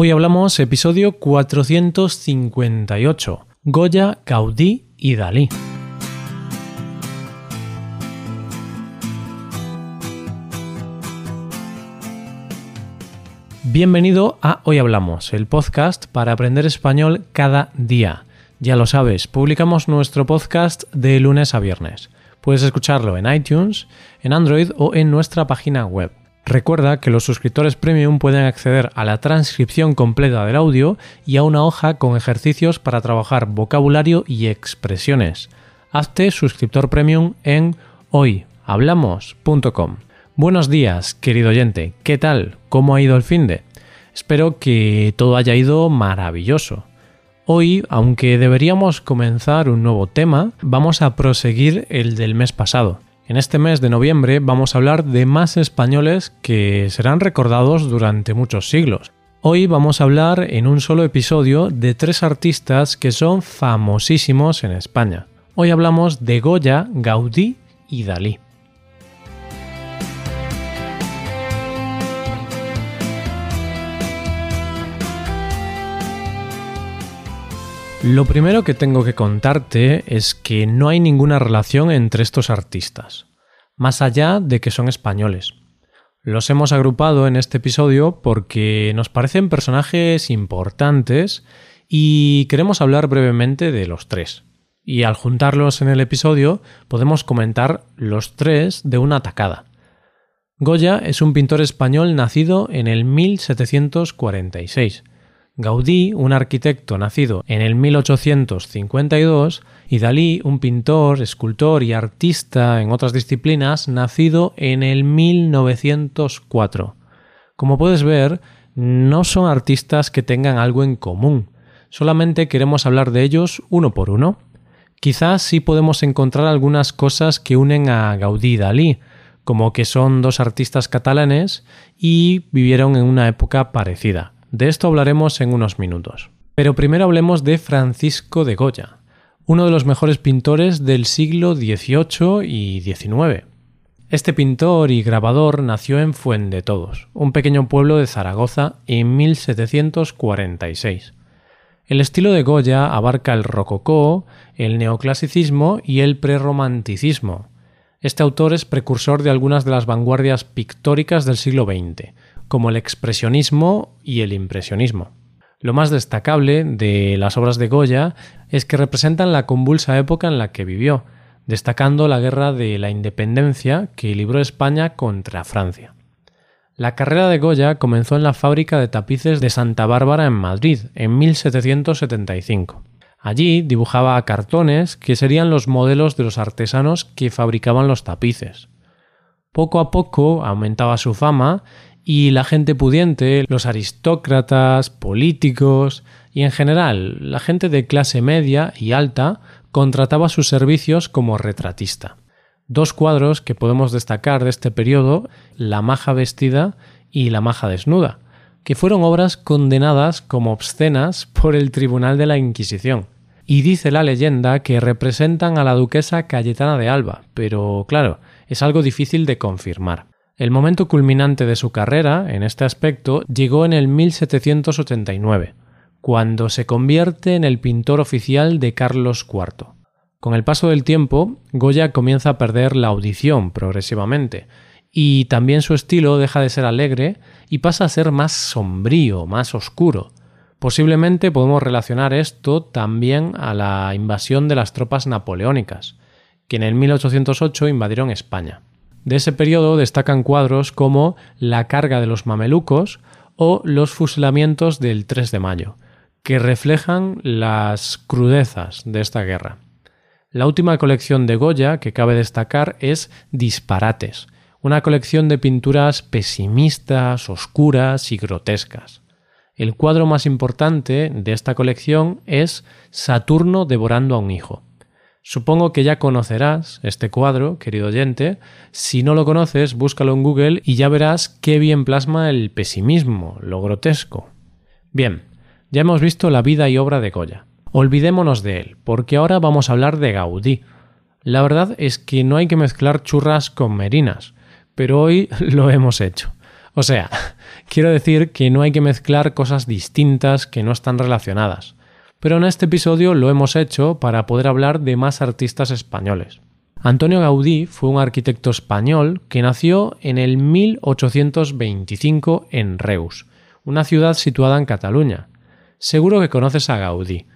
Hoy hablamos episodio 458, Goya, Gaudí y Dalí. Bienvenido a Hoy Hablamos, el podcast para aprender español cada día. Ya lo sabes, publicamos nuestro podcast de lunes a viernes. Puedes escucharlo en iTunes, en Android o en nuestra página web. Recuerda que los suscriptores premium pueden acceder a la transcripción completa del audio y a una hoja con ejercicios para trabajar vocabulario y expresiones. Hazte suscriptor premium en hoyhablamos.com. Buenos días, querido oyente. ¿Qué tal? ¿Cómo ha ido el fin de? Espero que todo haya ido maravilloso. Hoy, aunque deberíamos comenzar un nuevo tema, vamos a proseguir el del mes pasado. En este mes de noviembre vamos a hablar de más españoles que serán recordados durante muchos siglos. Hoy vamos a hablar en un solo episodio de tres artistas que son famosísimos en España. Hoy hablamos de Goya, Gaudí y Dalí. Lo primero que tengo que contarte es que no hay ninguna relación entre estos artistas, más allá de que son españoles. Los hemos agrupado en este episodio porque nos parecen personajes importantes y queremos hablar brevemente de los tres. Y al juntarlos en el episodio podemos comentar los tres de una tacada. Goya es un pintor español nacido en el 1746 Gaudí, un arquitecto nacido en el 1852, y Dalí, un pintor, escultor y artista en otras disciplinas, nacido en el 1904. Como puedes ver, no son artistas que tengan algo en común, solamente queremos hablar de ellos uno por uno. Quizás sí podemos encontrar algunas cosas que unen a Gaudí y Dalí, como que son dos artistas catalanes y vivieron en una época parecida. De esto hablaremos en unos minutos. Pero primero hablemos de Francisco de Goya, uno de los mejores pintores del siglo XVIII y XIX. Este pintor y grabador nació en Fuendetodos, un pequeño pueblo de Zaragoza, en 1746. El estilo de Goya abarca el rococó, el neoclasicismo y el prerromanticismo. Este autor es precursor de algunas de las vanguardias pictóricas del siglo XX, como el expresionismo y el impresionismo. Lo más destacable de las obras de Goya es que representan la convulsa época en la que vivió, destacando la guerra de la independencia que libró España contra Francia. La carrera de Goya comenzó en la fábrica de tapices de Santa Bárbara en Madrid en 1775. Allí dibujaba cartones que serían los modelos de los artesanos que fabricaban los tapices. Poco a poco aumentaba su fama y la gente pudiente, los aristócratas, políticos y en general la gente de clase media y alta contrataba sus servicios como retratista. Dos cuadros que podemos destacar de este periodo, La maja vestida y La maja desnuda, que fueron obras condenadas como obscenas por el Tribunal de la Inquisición. Y dice la leyenda que representan a la duquesa Cayetana de Alba, pero claro, es algo difícil de confirmar. El momento culminante de su carrera, en este aspecto, llegó en el 1789, cuando se convierte en el pintor oficial de Carlos IV. Con el paso del tiempo, Goya comienza a perder la audición progresivamente, y también su estilo deja de ser alegre y pasa a ser más sombrío, más oscuro. Posiblemente podemos relacionar esto también a la invasión de las tropas napoleónicas, que en el 1808 invadieron España. De ese periodo destacan cuadros como La carga de los mamelucos o Los fusilamientos del 3 de mayo, que reflejan las crudezas de esta guerra. La última colección de Goya que cabe destacar es Disparates, una colección de pinturas pesimistas, oscuras y grotescas. El cuadro más importante de esta colección es Saturno devorando a un hijo, Supongo que ya conocerás este cuadro, querido oyente. Si no lo conoces, búscalo en Google y ya verás qué bien plasma el pesimismo, lo grotesco. Bien, ya hemos visto la vida y obra de Goya. Olvidémonos de él, porque ahora vamos a hablar de Gaudí. La verdad es que no hay que mezclar churras con merinas, pero hoy lo hemos hecho. O sea, quiero decir que no hay que mezclar cosas distintas que no están relacionadas. Pero en este episodio lo hemos hecho para poder hablar de más artistas españoles. Antonio Gaudí fue un arquitecto español que nació en el 1825 en Reus, una ciudad situada en Cataluña. Seguro que conoces a Gaudí,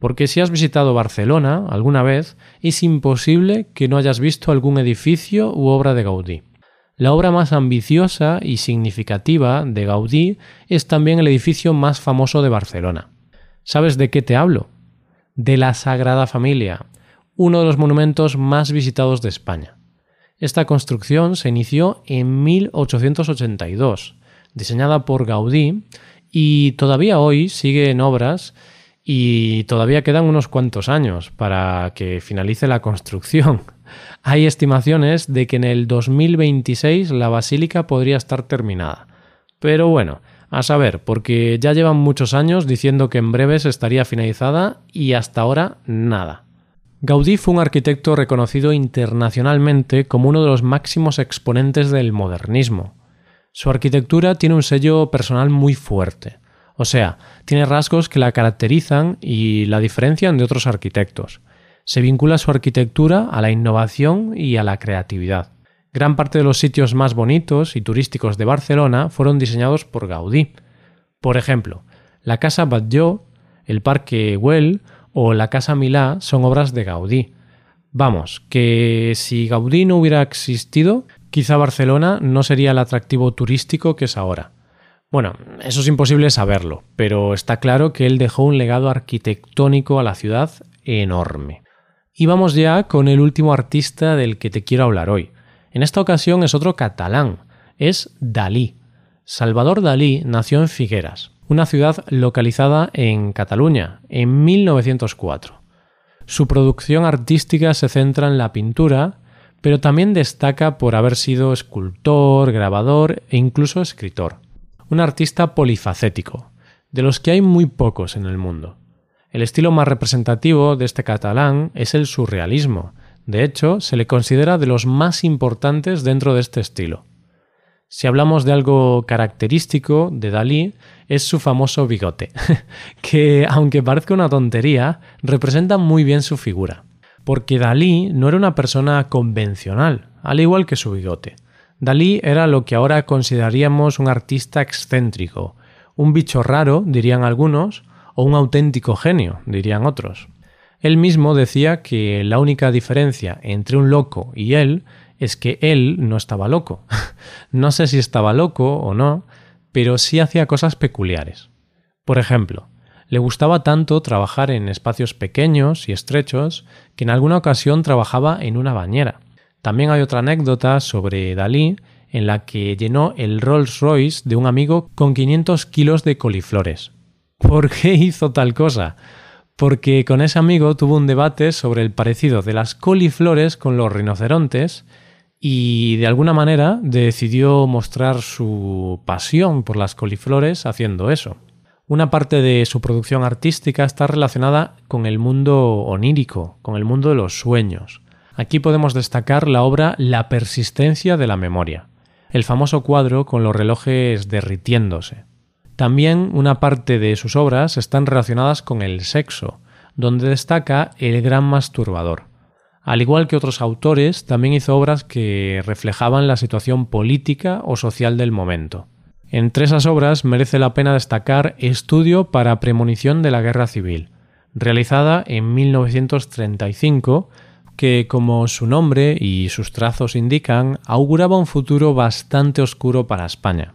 porque si has visitado Barcelona alguna vez, es imposible que no hayas visto algún edificio u obra de Gaudí. La obra más ambiciosa y significativa de Gaudí es también el edificio más famoso de Barcelona. ¿Sabes de qué te hablo? De la Sagrada Familia, uno de los monumentos más visitados de España. Esta construcción se inició en 1882, diseñada por Gaudí, y todavía hoy sigue en obras y todavía quedan unos cuantos años para que finalice la construcción. Hay estimaciones de que en el 2026 la basílica podría estar terminada. Pero bueno, a saber, porque ya llevan muchos años diciendo que en breves estaría finalizada y hasta ahora nada. Gaudí fue un arquitecto reconocido internacionalmente como uno de los máximos exponentes del modernismo. Su arquitectura tiene un sello personal muy fuerte, o sea, tiene rasgos que la caracterizan y la diferencian de otros arquitectos se vincula su arquitectura a la innovación y a la creatividad. Gran parte de los sitios más bonitos y turísticos de Barcelona fueron diseñados por Gaudí. Por ejemplo, la Casa Batlló, el Parque Güell o la Casa Milá son obras de Gaudí. Vamos, que si Gaudí no hubiera existido, quizá Barcelona no sería el atractivo turístico que es ahora. Bueno, eso es imposible saberlo, pero está claro que él dejó un legado arquitectónico a la ciudad enorme. Y vamos ya con el último artista del que te quiero hablar hoy. En esta ocasión es otro catalán, es Dalí. Salvador Dalí nació en Figueras, una ciudad localizada en Cataluña, en 1904. Su producción artística se centra en la pintura, pero también destaca por haber sido escultor, grabador e incluso escritor. Un artista polifacético, de los que hay muy pocos en el mundo. El estilo más representativo de este catalán es el surrealismo. De hecho, se le considera de los más importantes dentro de este estilo. Si hablamos de algo característico de Dalí, es su famoso bigote, que, aunque parezca una tontería, representa muy bien su figura. Porque Dalí no era una persona convencional, al igual que su bigote. Dalí era lo que ahora consideraríamos un artista excéntrico, un bicho raro, dirían algunos, o un auténtico genio, dirían otros. Él mismo decía que la única diferencia entre un loco y él es que él no estaba loco. no sé si estaba loco o no, pero sí hacía cosas peculiares. Por ejemplo, le gustaba tanto trabajar en espacios pequeños y estrechos que en alguna ocasión trabajaba en una bañera. También hay otra anécdota sobre Dalí en la que llenó el Rolls Royce de un amigo con 500 kilos de coliflores. ¿Por qué hizo tal cosa? Porque con ese amigo tuvo un debate sobre el parecido de las coliflores con los rinocerontes y de alguna manera decidió mostrar su pasión por las coliflores haciendo eso. Una parte de su producción artística está relacionada con el mundo onírico, con el mundo de los sueños. Aquí podemos destacar la obra La persistencia de la memoria, el famoso cuadro con los relojes derritiéndose. También una parte de sus obras están relacionadas con el sexo, donde destaca El gran masturbador. Al igual que otros autores, también hizo obras que reflejaban la situación política o social del momento. Entre esas obras merece la pena destacar Estudio para premonición de la guerra civil, realizada en 1935, que, como su nombre y sus trazos indican, auguraba un futuro bastante oscuro para España.